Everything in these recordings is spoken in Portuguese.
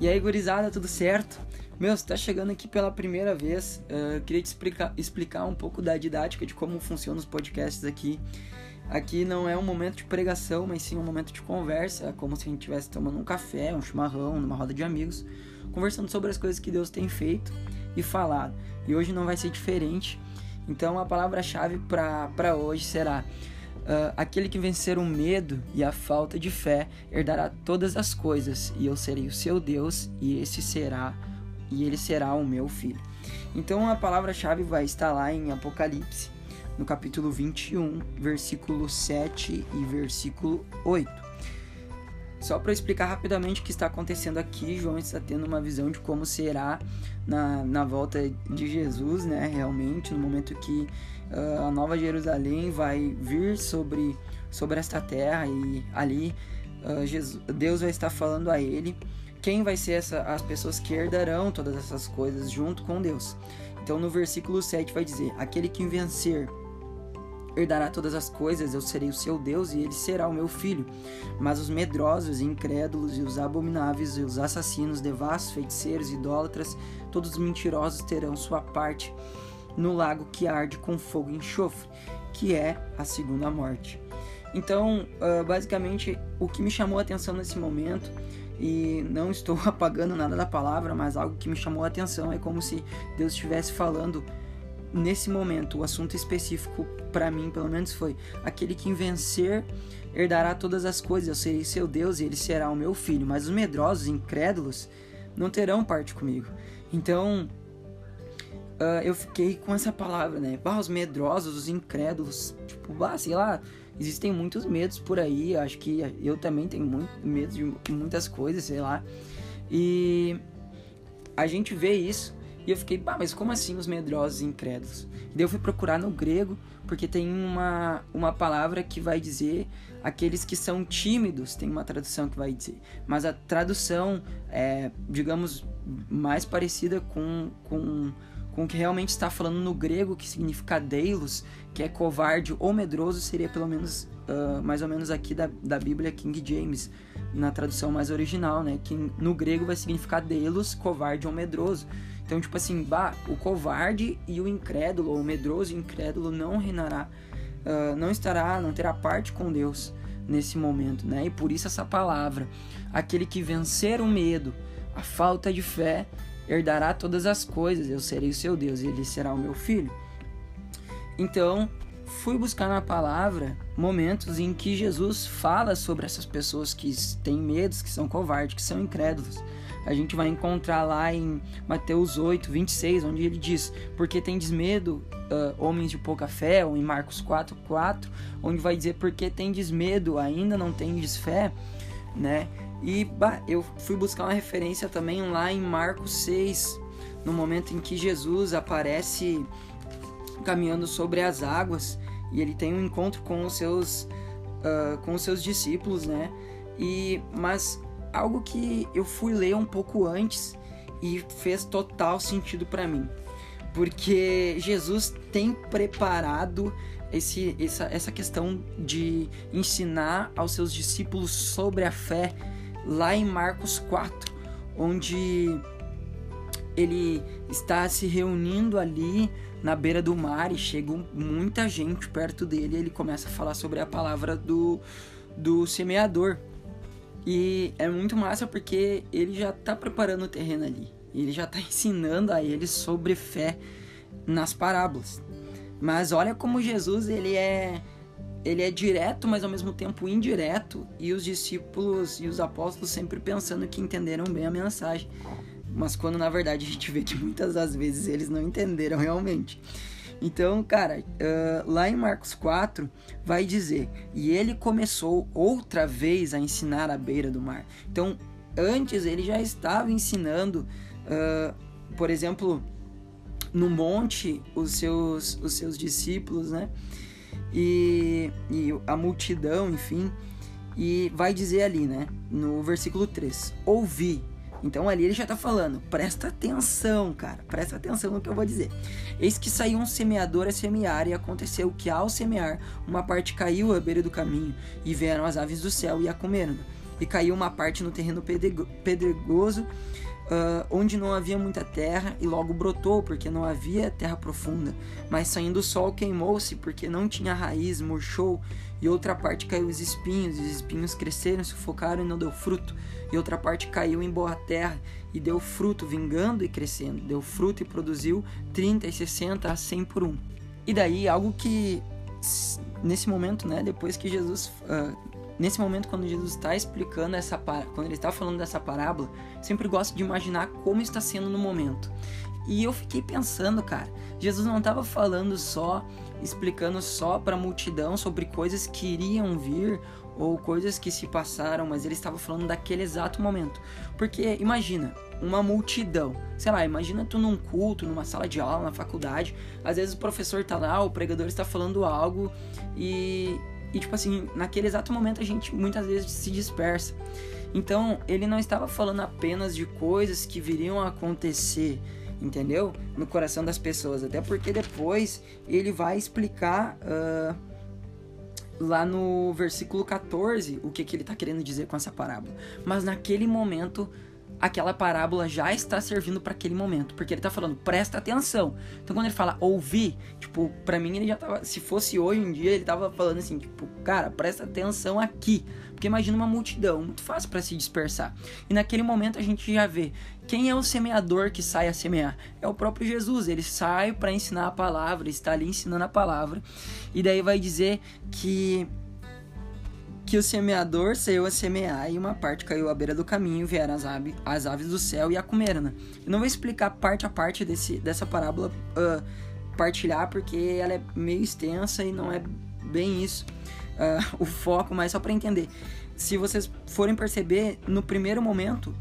E aí, gurizada, tudo certo? Meu, você tá chegando aqui pela primeira vez, uh, queria te explicar, explicar um pouco da didática de como funcionam os podcasts aqui. Aqui não é um momento de pregação, mas sim um momento de conversa, como se a gente estivesse tomando um café, um chimarrão, numa roda de amigos, conversando sobre as coisas que Deus tem feito e falado. E hoje não vai ser diferente. Então a palavra-chave para hoje será Uh, aquele que vencer o medo e a falta de fé herdará todas as coisas, e eu serei o seu Deus, e esse será e ele será o meu filho. Então a palavra-chave vai estar lá em Apocalipse, no capítulo 21, versículo 7 e versículo 8. Só para explicar rapidamente o que está acontecendo aqui, João está tendo uma visão de como será na, na volta de Jesus, né? Realmente, no momento que uh, a Nova Jerusalém vai vir sobre, sobre esta terra e ali uh, Jesus, Deus vai estar falando a ele quem vai ser essa, as pessoas que herdarão todas essas coisas junto com Deus. Então, no versículo 7 vai dizer: Aquele que vencer herdará todas as coisas, eu serei o seu Deus e ele será o meu filho. Mas os medrosos, incrédulos e os abomináveis e os assassinos, devassos, feiticeiros, idólatras, todos os mentirosos terão sua parte no lago que arde com fogo e enxofre, que é a segunda morte. Então, uh, basicamente, o que me chamou a atenção nesse momento, e não estou apagando nada da palavra, mas algo que me chamou a atenção é como se Deus estivesse falando nesse momento, o assunto específico para mim, pelo menos, foi: aquele que vencer herdará todas as coisas, eu serei seu Deus e ele será o meu filho. Mas os medrosos, incrédulos, não terão parte comigo. Então, uh, eu fiquei com essa palavra, né? Bah, os medrosos, os incrédulos, tipo, bah, sei lá, existem muitos medos por aí. Acho que eu também tenho muito medo de muitas coisas, sei lá. E a gente vê isso e eu fiquei, pá, mas como assim os medrosos e incrédulos? E daí eu fui procurar no grego, porque tem uma, uma palavra que vai dizer aqueles que são tímidos, tem uma tradução que vai dizer. Mas a tradução é, digamos, mais parecida com, com, com o que realmente está falando no grego, que significa deilos, que é covarde ou medroso, seria pelo menos, uh, mais ou menos aqui da, da Bíblia King James, na tradução mais original, né? Que no grego vai significar deilos, covarde ou medroso. Então, tipo assim, bah, o covarde e o incrédulo, ou o medroso e incrédulo não reinará, uh, não estará, não terá parte com Deus nesse momento, né? E por isso essa palavra, aquele que vencer o medo, a falta de fé, herdará todas as coisas, eu serei o seu Deus e ele será o meu filho. Então, fui buscar na palavra momentos em que Jesus fala sobre essas pessoas que têm medos, que são covardes, que são incrédulos. A gente vai encontrar lá em Mateus 8, 26, onde ele diz: Porque tendes medo, uh, homens de pouca fé, ou em Marcos 4, 4, onde vai dizer: Porque tendes medo, ainda não tendes fé, né? E bah, eu fui buscar uma referência também lá em Marcos 6, no momento em que Jesus aparece caminhando sobre as águas e ele tem um encontro com os seus, uh, com os seus discípulos, né? E, mas algo que eu fui ler um pouco antes e fez total sentido para mim. Porque Jesus tem preparado esse, essa, essa questão de ensinar aos seus discípulos sobre a fé lá em Marcos 4, onde ele está se reunindo ali na beira do mar e chega muita gente perto dele e ele começa a falar sobre a palavra do, do semeador. E é muito massa porque ele já tá preparando o terreno ali. Ele já tá ensinando a eles sobre fé nas parábolas. Mas olha como Jesus ele é ele é direto, mas ao mesmo tempo indireto, e os discípulos e os apóstolos sempre pensando que entenderam bem a mensagem. Mas quando na verdade a gente vê que muitas das vezes eles não entenderam realmente. Então, cara, uh, lá em Marcos 4 vai dizer: E ele começou outra vez a ensinar à beira do mar. Então, antes ele já estava ensinando, uh, por exemplo, no monte, os seus, os seus discípulos, né? E, e a multidão, enfim. E vai dizer ali, né? No versículo 3: Ouvi então ali ele já está falando, presta atenção, cara, presta atenção no que eu vou dizer. Eis que saiu um semeador a semear, e aconteceu que ao semear, uma parte caiu à beira do caminho, e vieram as aves do céu e a comeram. e caiu uma parte no terreno pedregoso, uh, onde não havia muita terra, e logo brotou, porque não havia terra profunda. Mas saindo o sol queimou-se, porque não tinha raiz, murchou, e outra parte caiu os espinhos, e os espinhos cresceram, sufocaram e não deu fruto. E outra parte caiu em boa terra, e deu fruto, vingando e crescendo. Deu fruto e produziu 30 e 60 a 100 por um. E daí, algo que nesse momento, né, depois que Jesus uh, nesse momento quando Jesus está explicando essa quando ele está falando dessa parábola, sempre gosto de imaginar como está sendo no momento. E eu fiquei pensando, cara, Jesus não estava falando só, explicando só para a multidão sobre coisas que iriam vir ou coisas que se passaram, mas ele estava falando daquele exato momento. Porque imagina, uma multidão. Sei lá, imagina tu num culto, numa sala de aula, na faculdade. Às vezes o professor tá lá, o pregador está falando algo e, e tipo assim, naquele exato momento a gente muitas vezes se dispersa. Então, ele não estava falando apenas de coisas que viriam a acontecer, entendeu? No coração das pessoas. Até porque depois ele vai explicar. Uh, lá no versículo 14 o que, que ele está querendo dizer com essa parábola. Mas naquele momento aquela parábola já está servindo para aquele momento, porque ele está falando, presta atenção. Então quando ele fala ouvir, tipo, para mim ele já tava, se fosse hoje em dia, ele tava falando assim, tipo, cara, presta atenção aqui, porque imagina uma multidão, muito fácil para se dispersar. E naquele momento a gente já vê quem é o semeador que sai a semear? É o próprio Jesus. Ele sai para ensinar a palavra, está ali ensinando a palavra. E daí vai dizer que que o semeador saiu a semear e uma parte caiu à beira do caminho, vieram as, aves, as aves do céu e a comeram. Né? Eu não vou explicar parte a parte desse, dessa parábola, uh, partilhar, porque ela é meio extensa e não é bem isso uh, o foco, mas só para entender. Se vocês forem perceber, no primeiro momento,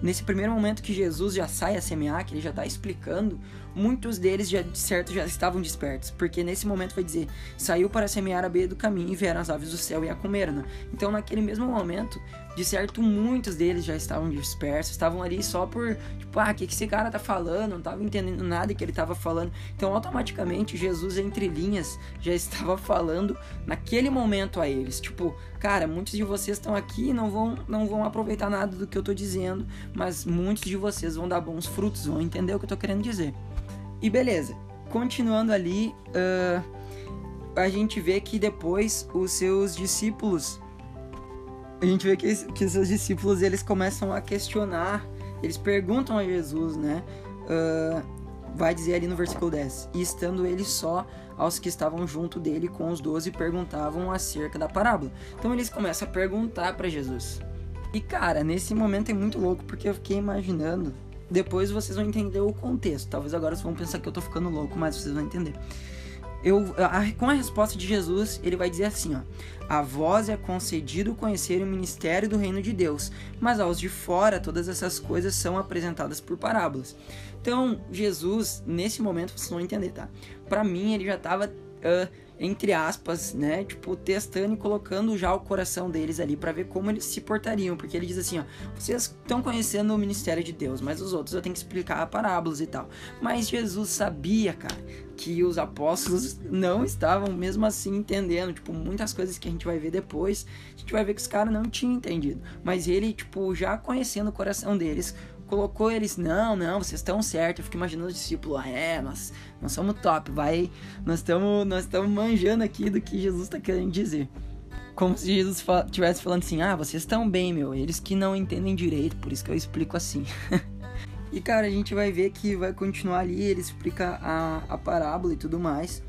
nesse primeiro momento que Jesus já sai a semear, que ele já está explicando, muitos deles já de certo já estavam despertos, porque nesse momento vai dizer, saiu para semear a beira do caminho e vieram as aves do céu e a comeram. Né? Então naquele mesmo momento, de certo muitos deles já estavam dispersos, estavam ali só por, tipo, ah, o que, que esse cara tá falando? Não tava entendendo nada que ele tava falando. Então automaticamente Jesus entre linhas já estava falando naquele momento a eles, tipo, cara, muitos de vocês estão aqui e não vão não vão aproveitar nada do que eu tô dizendo, mas muitos de vocês vão dar bons frutos, vão entender o que eu tô querendo dizer. E beleza, continuando ali, uh, a gente vê que depois os seus discípulos, a gente vê que, que os seus discípulos eles começam a questionar, eles perguntam a Jesus, né? Uh, vai dizer ali no versículo 10: E estando ele só, aos que estavam junto dele com os doze perguntavam acerca da parábola. Então eles começam a perguntar para Jesus. E cara, nesse momento é muito louco porque eu fiquei imaginando depois vocês vão entender o contexto. Talvez agora vocês vão pensar que eu tô ficando louco, mas vocês vão entender. Eu, a, com a resposta de Jesus, ele vai dizer assim: ó, A vós é concedido conhecer o ministério do reino de Deus, mas aos de fora todas essas coisas são apresentadas por parábolas. Então, Jesus, nesse momento, vocês vão entender, tá? Para mim, ele já tava. Uh, entre aspas, né, tipo, testando e colocando já o coração deles ali para ver como eles se portariam, porque ele diz assim, ó, vocês estão conhecendo o ministério de Deus, mas os outros eu tenho que explicar parábolas e tal. Mas Jesus sabia, cara, que os apóstolos não estavam mesmo assim entendendo, tipo, muitas coisas que a gente vai ver depois, a gente vai ver que os caras não tinham entendido, mas ele, tipo, já conhecendo o coração deles, colocou eles, não, não, vocês estão certos. Eu fico imaginando o discípulo, ah, é, nós, nós somos top, vai, nós estamos nós estamos manjando aqui do que Jesus está querendo dizer. Como se Jesus estivesse falando assim, ah, vocês estão bem, meu, eles que não entendem direito, por isso que eu explico assim. e cara, a gente vai ver que vai continuar ali, ele explica a, a parábola e tudo mais.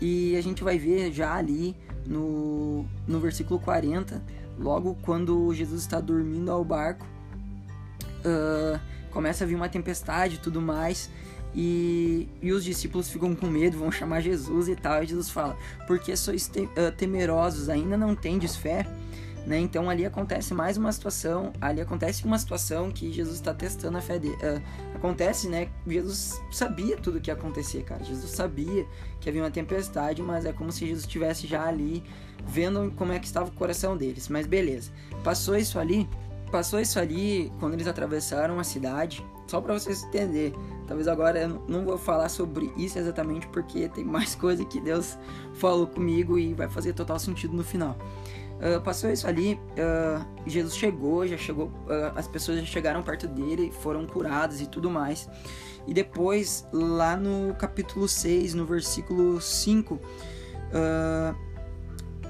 E a gente vai ver já ali no, no versículo 40, logo quando Jesus está dormindo ao barco, uh, começa a vir uma tempestade e tudo mais. E, e os discípulos ficam com medo, vão chamar Jesus e tal. E Jesus fala: Porque sois te, uh, temerosos, ainda não tendes fé? Né? Então ali acontece mais uma situação, ali acontece uma situação que Jesus está testando a fé dele. Uh, acontece, né? Jesus sabia tudo o que ia acontecer, cara. Jesus sabia que havia uma tempestade, mas é como se Jesus estivesse já ali vendo como é que estava o coração deles. Mas beleza, passou isso ali passou isso ali quando eles atravessaram a cidade, só para vocês entenderem. Talvez agora eu não vou falar sobre isso exatamente porque tem mais coisa que Deus falou comigo e vai fazer total sentido no final. Uh, passou isso ali, uh, Jesus chegou, já chegou, uh, as pessoas já chegaram perto dele, foram curadas e tudo mais. E depois, lá no capítulo 6, no versículo 5,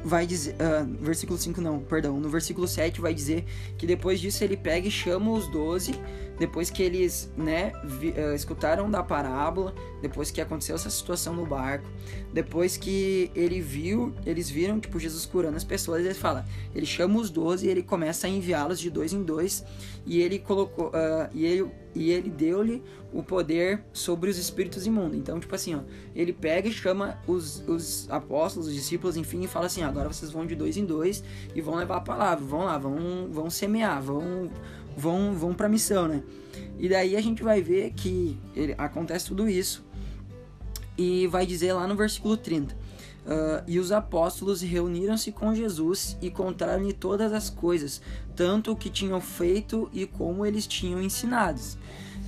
vai dizer. versículo 5 não, perdão. No versículo 7 vai dizer que depois disso ele pega e chama os doze depois que eles né, vi, uh, escutaram da parábola, depois que aconteceu essa situação no barco, depois que ele viu, eles viram tipo Jesus curando as pessoas, ele fala, ele chama os doze e ele começa a enviá-los de dois em dois e ele colocou uh, e ele e ele deu-lhe o poder sobre os espíritos imundos. Então, tipo assim, ó, ele pega e chama os, os apóstolos, os discípulos, enfim, e fala assim: agora vocês vão de dois em dois e vão levar a palavra, vão lá, vão, vão semear, vão, vão, vão para a missão, né? E daí a gente vai ver que ele, acontece tudo isso e vai dizer lá no versículo 30. Uh, ah, e os apóstolos reuniram-se com Jesus e contaram-lhe todas as coisas, tanto o que tinham feito e como eles tinham ensinados.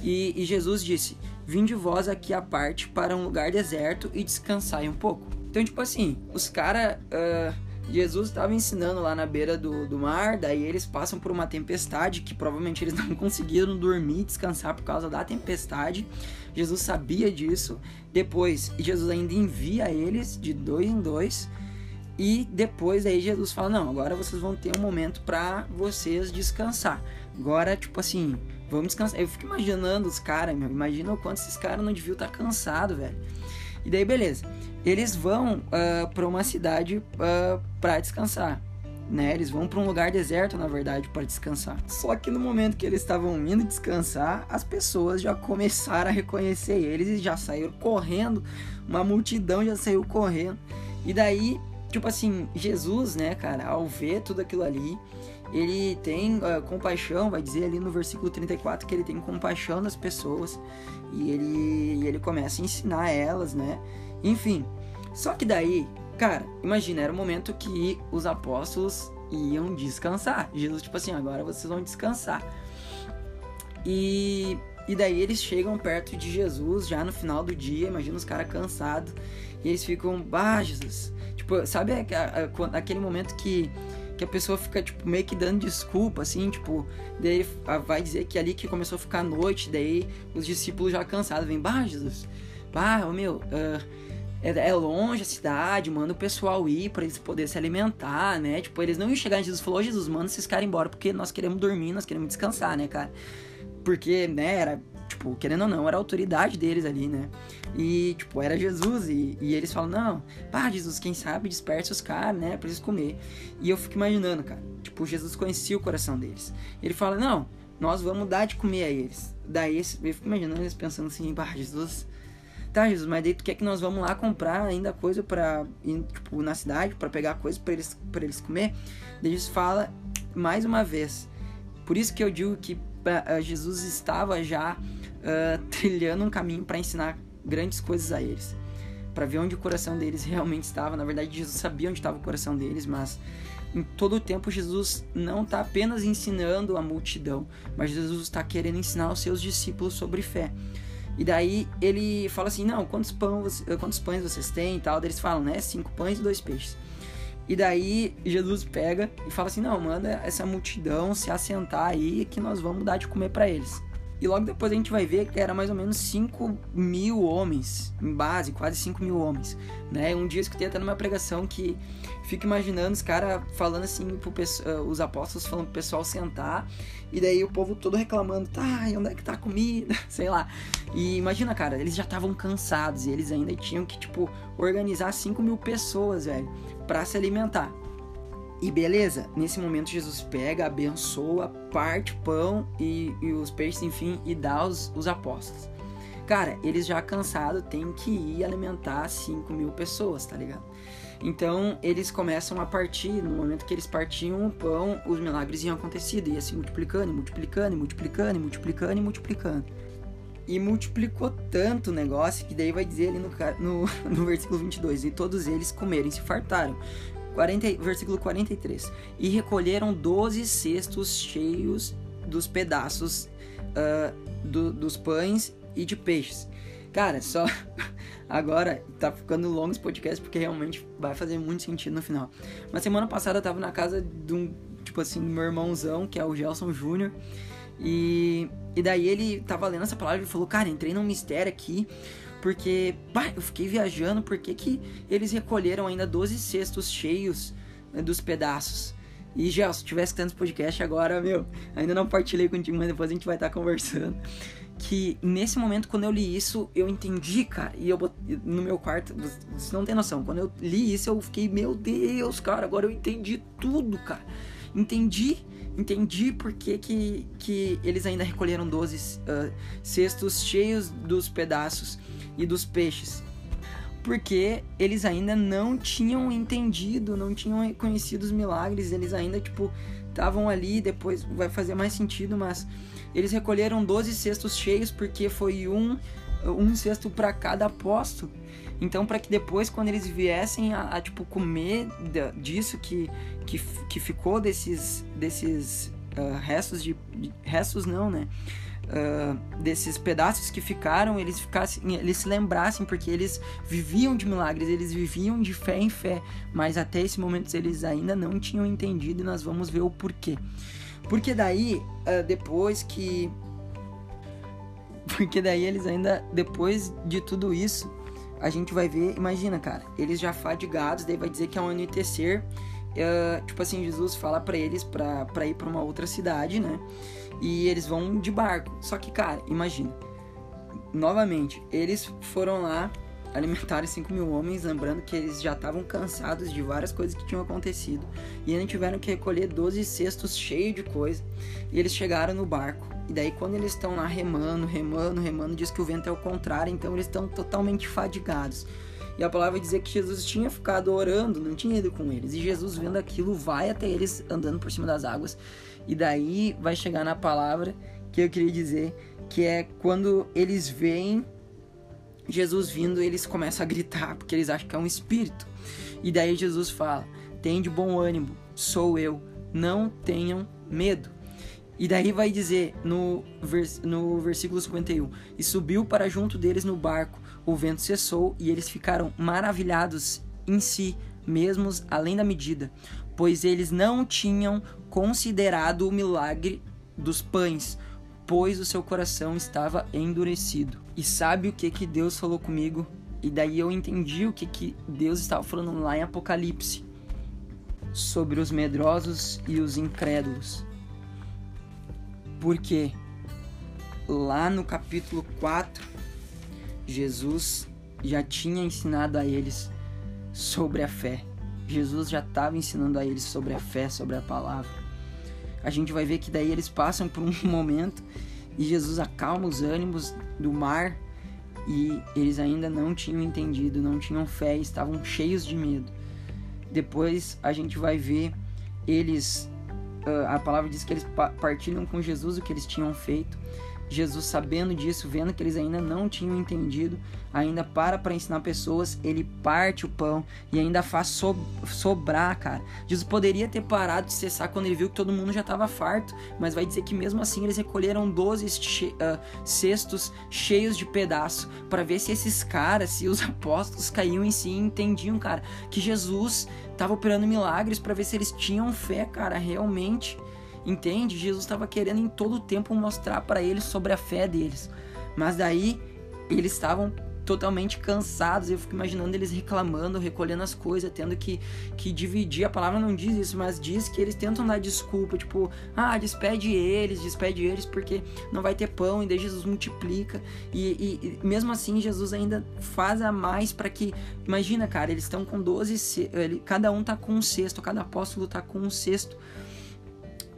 E, e Jesus disse: Vinde vós aqui à parte para um lugar deserto e descansai um pouco. Então, tipo assim, os caras. Uh, ah, Jesus estava ensinando lá na beira do, do mar, daí eles passam por uma tempestade que provavelmente eles não conseguiram dormir, descansar por causa da tempestade. Jesus sabia disso. Depois, Jesus ainda envia eles de dois em dois. E depois aí Jesus fala: "Não, agora vocês vão ter um momento para vocês descansar. Agora, tipo assim, vamos descansar". Eu fico imaginando os caras, imagina o quanto esses caras não deviam estar tá cansados, velho. E daí beleza eles vão uh, ah, para uma cidade uh, ah, para descansar. Né? Eles vão para um lugar deserto, na verdade, para descansar. Só que no momento que eles estavam indo descansar, as pessoas já começaram a reconhecer eles e já saíram correndo. Uma multidão já saiu correndo. E daí, tipo assim, Jesus, né, cara, ao ver tudo aquilo ali, ele tem uh, compaixão, vai dizer ali no versículo 34 que ele tem compaixão das pessoas e ele, ele começa a ensinar elas, né? Enfim, só que daí, cara, imagina, era o momento que os apóstolos iam descansar. Jesus, tipo assim, agora vocês vão descansar. E, e daí eles chegam perto de Jesus já no final do dia, imagina os caras cansados. E eles ficam, bah, Jesus. Tipo, sabe aquele momento que, que a pessoa fica, tipo, meio que dando desculpa, assim, tipo, daí vai dizer que ali que começou a ficar noite, daí os discípulos já cansados vêm, bah, Jesus, bah, meu, uh, é, é, longe a cidade, manda o pessoal ir para eles poderem se alimentar, né? Tipo, eles não iam chegar em Jesus e falou, Jesus, manda esses caras embora porque nós queremos dormir, nós queremos descansar, né, cara? Porque, né, era, tipo, querendo ou não, era a autoridade deles ali, né? E, tipo, era Jesus e, e eles falam, não, pá, Jesus, quem sabe desperta os caras, né, pra eles comer. E eu fico imaginando, cara, tipo, Jesus conhecia o coração deles. Ele fala, não, nós vamos dar de comer a eles. Daí eu fico imaginando eles pensando assim, pá, Jesus Tá, Jesus, mas daí tu quer que nós vamos lá comprar ainda coisa para tipo, na cidade, para pegar coisa para eles, pra eles comer? Daí Jesus fala mais uma vez. Por isso que eu digo que uh, Jesus estava já uh, trilhando um caminho para ensinar grandes coisas a eles. Para ver onde o coração deles realmente estava. Na verdade, Jesus sabia onde estava o coração deles, mas em todo o tempo Jesus não está apenas ensinando a multidão, mas Jesus está querendo ensinar os seus discípulos sobre fé. E daí ele fala assim: Não, quantos, pães, quantos pães vocês têm e tal? Eles falam, né? Cinco pães e dois peixes. E daí Jesus pega e fala assim: Não, manda essa multidão se assentar aí que nós vamos dar de comer para eles. E logo depois a gente vai ver que era mais ou menos 5 mil homens, em base, quase 5 mil homens. Né? Um dia eu escutei até numa pregação que fico imaginando os caras falando assim, pro, uh, os apóstolos falando pro pessoal sentar, e daí o povo todo reclamando, tá, onde é que tá a comida? Sei lá. E imagina, cara, eles já estavam cansados e eles ainda tinham que, tipo, organizar 5 mil pessoas, velho, pra se alimentar. E beleza, nesse momento Jesus pega, abençoa, parte o pão e, e os peixes, enfim, e dá os, os apóstolos. Cara, eles já cansados têm que ir alimentar 5 mil pessoas, tá ligado? Então eles começam a partir, no momento que eles partiam o pão, os milagres iam acontecendo, ia se multiplicando, multiplicando, multiplicando, multiplicando e multiplicando. E multiplicou tanto o negócio que daí vai dizer ali no, no, no versículo 22: E todos eles comeram e se fartaram. 40, versículo 43. E recolheram 12 cestos cheios dos pedaços uh, do, dos pães e de peixes. Cara, só agora tá ficando longo esse podcast porque realmente vai fazer muito sentido no final. Mas semana passada eu tava na casa de um, tipo assim, meu irmãozão, que é o Gelson Júnior. E, e daí ele tava lendo essa palavra e falou: Cara, entrei num mistério aqui. Porque, eu fiquei viajando. Por que, eles recolheram ainda 12 cestos cheios né, dos pedaços? E, Gelson, se tivesse tanto podcast agora, meu, ainda não partilhei contigo, mas depois a gente vai estar tá conversando que nesse momento, quando eu li isso, eu entendi, cara. E eu no meu quarto, você não tem noção. Quando eu li isso, eu fiquei, meu Deus, cara, agora eu entendi tudo, cara. Entendi, entendi por que, que, que eles ainda recolheram 12 uh, cestos cheios dos pedaços e dos peixes. Porque eles ainda não tinham entendido, não tinham reconhecido os milagres, eles ainda, tipo, estavam ali, depois vai fazer mais sentido, mas eles recolheram 12 cestos cheios porque foi um, um cesto para cada apóstolo. Então, para que depois, quando eles viessem a, a tipo comer disso que, que, que ficou desses desses uh, restos de, de, restos não, né? Uh, desses pedaços que ficaram, eles ficassem, eles se lembrassem porque eles viviam de milagres, eles viviam de fé em fé, mas até esse momento eles ainda não tinham entendido e nós vamos ver o porquê. Porque daí, uh, depois que. Porque daí eles ainda, depois de tudo isso, a gente vai ver, imagina, cara, eles já fadigados, daí vai dizer que é anoitecer, uh, tipo assim, Jesus fala para eles pra, pra ir pra uma outra cidade, né? E eles vão de barco. Só que, cara, imagina, novamente, eles foram lá alimentaram 5 mil homens, lembrando que eles já estavam cansados de várias coisas que tinham acontecido. E ainda tiveram que recolher 12 cestos cheios de coisa. E eles chegaram no barco. E daí, quando eles estão lá remando, remando, remando, diz que o vento é o contrário, então eles estão totalmente fadigados. E a palavra dizer que Jesus tinha ficado orando, não tinha ido com eles. E Jesus, vendo aquilo, vai até eles andando por cima das águas. E daí vai chegar na palavra que eu queria dizer, que é quando eles veem Jesus vindo, eles começam a gritar, porque eles acham que é um espírito. E daí Jesus fala: Tem de bom ânimo, sou eu, não tenham medo. E daí vai dizer no, vers no versículo 51: E subiu para junto deles no barco, o vento cessou e eles ficaram maravilhados em si mesmos, além da medida, pois eles não tinham considerado o milagre dos pães, pois o seu coração estava endurecido. E sabe o que que Deus falou comigo? E daí eu entendi o que que Deus estava falando lá em Apocalipse sobre os medrosos e os incrédulos. Porque lá no capítulo 4, Jesus já tinha ensinado a eles sobre a fé. Jesus já estava ensinando a eles sobre a fé, sobre a palavra a gente vai ver que daí eles passam por um momento e Jesus acalma os ânimos do mar e eles ainda não tinham entendido, não tinham fé, estavam cheios de medo. Depois a gente vai ver eles, a palavra diz que eles partilham com Jesus o que eles tinham feito Jesus, sabendo disso, vendo que eles ainda não tinham entendido, ainda para para ensinar pessoas, ele parte o pão e ainda faz so sobrar, cara. Jesus poderia ter parado de cessar quando ele viu que todo mundo já estava farto, mas vai dizer que mesmo assim eles recolheram 12 che uh, cestos cheios de pedaço para ver se esses caras, se os apóstolos caíam em si e entendiam, cara, que Jesus estava operando milagres para ver se eles tinham fé, cara, realmente. Entende? Jesus estava querendo em todo o tempo mostrar para eles sobre a fé deles. Mas daí eles estavam totalmente cansados. Eu fico imaginando eles reclamando, recolhendo as coisas, tendo que, que dividir. A palavra não diz isso, mas diz que eles tentam dar desculpa, tipo, ah, despede eles, despede eles, porque não vai ter pão, e daí Jesus multiplica. E, e, e mesmo assim, Jesus ainda faz a mais para que. Imagina, cara, eles estão com 12, cada um tá com um cesto, cada apóstolo tá com um cesto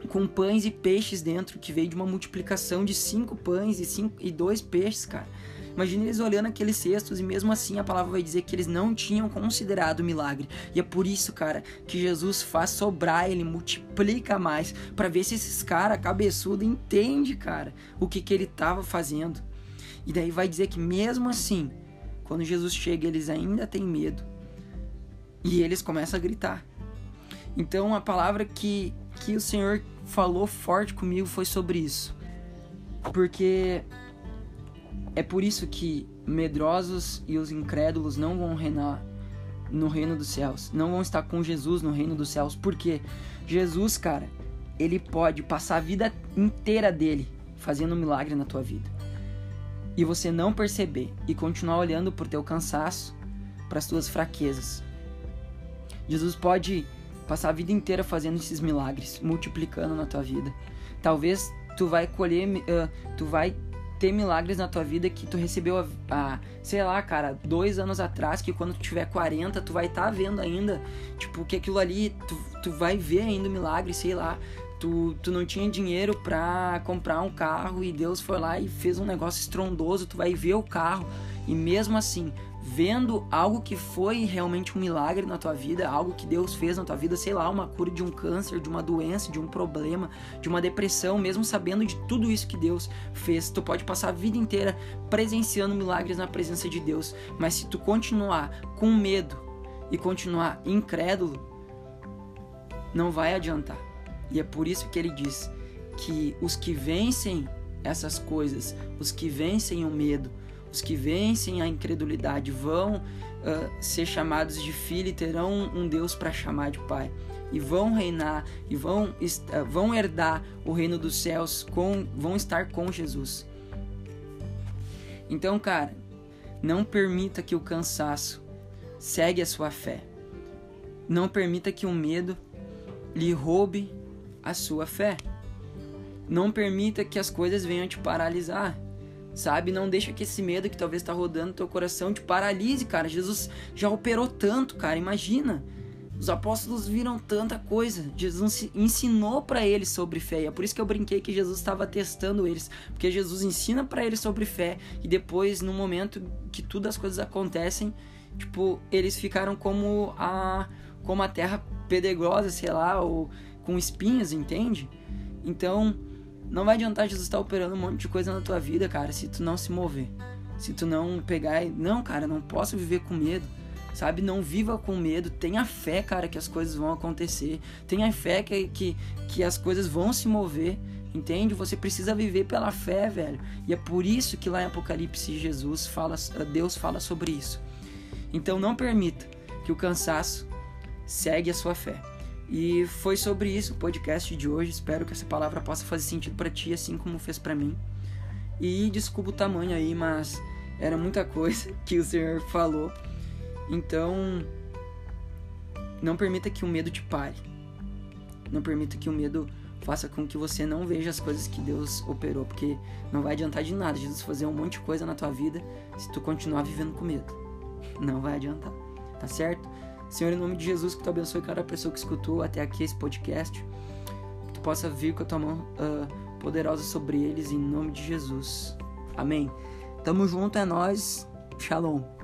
com pães e peixes dentro, que veio de uma multiplicação de cinco pães e, cinco, e dois peixes, cara. Imagina eles olhando aqueles cestos e mesmo assim a palavra vai dizer que eles não tinham considerado o milagre. E é por isso, cara, que Jesus faz sobrar, ele multiplica mais para ver se esses cara cabeçudo entende, cara, o que que ele tava fazendo. E daí vai dizer que mesmo assim, quando Jesus chega, eles ainda têm medo. E eles começam a gritar. Então a palavra que que o Senhor falou forte comigo foi sobre isso. Porque é por isso que medrosos e os incrédulos não vão reinar no reino dos céus, não vão estar com Jesus no reino dos céus, porque Jesus, cara, ele pode passar a vida inteira dele fazendo um milagre na tua vida. E você não perceber e continuar olhando por teu cansaço, para as tuas fraquezas. Jesus pode passar a vida inteira fazendo esses milagres, multiplicando na tua vida. Talvez tu vai colher, uh, tu vai ter milagres na tua vida que tu recebeu a, a, sei lá, cara, dois anos atrás, que quando tu tiver 40, tu vai estar tá vendo ainda, tipo, que aquilo ali, tu, tu vai ver ainda o milagre, sei lá. Tu, tu não tinha dinheiro pra comprar um carro e Deus foi lá e fez um negócio estrondoso, tu vai ver o carro e mesmo assim vendo algo que foi realmente um milagre na tua vida, algo que Deus fez na tua vida, sei lá, uma cura de um câncer, de uma doença, de um problema, de uma depressão, mesmo sabendo de tudo isso que Deus fez, tu pode passar a vida inteira presenciando milagres na presença de Deus, mas se tu continuar com medo e continuar incrédulo, não vai adiantar. E é por isso que ele diz que os que vencem essas coisas, os que vencem o medo, os que vencem a incredulidade vão uh, ser chamados de filho e terão um Deus para chamar de pai. E vão reinar e vão, uh, vão herdar o reino dos céus, com, vão estar com Jesus. Então, cara, não permita que o cansaço segue a sua fé. Não permita que o medo lhe roube a sua fé. Não permita que as coisas venham te paralisar sabe? Não deixa que esse medo que talvez está rodando no teu coração te paralise, cara. Jesus já operou tanto, cara. Imagina. Os apóstolos viram tanta coisa. Jesus ensinou para eles sobre fé. E é por isso que eu brinquei que Jesus estava testando eles, porque Jesus ensina para eles sobre fé e depois no momento que tudo as coisas acontecem, tipo, eles ficaram como a como a terra pedregosa, sei lá, ou com espinhos, entende? Então, não vai adiantar Jesus estar operando um monte de coisa na tua vida, cara, se tu não se mover. Se tu não pegar e. Não, cara, não posso viver com medo. Sabe? Não viva com medo. Tenha fé, cara, que as coisas vão acontecer. Tenha fé que, que, que as coisas vão se mover. Entende? Você precisa viver pela fé, velho. E é por isso que lá em Apocalipse Jesus fala, Deus fala sobre isso. Então não permita que o cansaço segue a sua fé. E foi sobre isso o podcast de hoje. Espero que essa palavra possa fazer sentido para ti, assim como fez para mim. E desculpa o tamanho aí, mas era muita coisa que o Senhor falou. Então, não permita que o medo te pare. Não permita que o medo faça com que você não veja as coisas que Deus operou, porque não vai adiantar de nada Jesus fazer um monte de coisa na tua vida se tu continuar vivendo com medo. Não vai adiantar, tá certo? Senhor, em nome de Jesus, que tu abençoe cada pessoa que escutou até aqui esse podcast. Que tu possa vir com a tua mão uh, poderosa sobre eles, em nome de Jesus. Amém. Tamo junto, é nós. Shalom.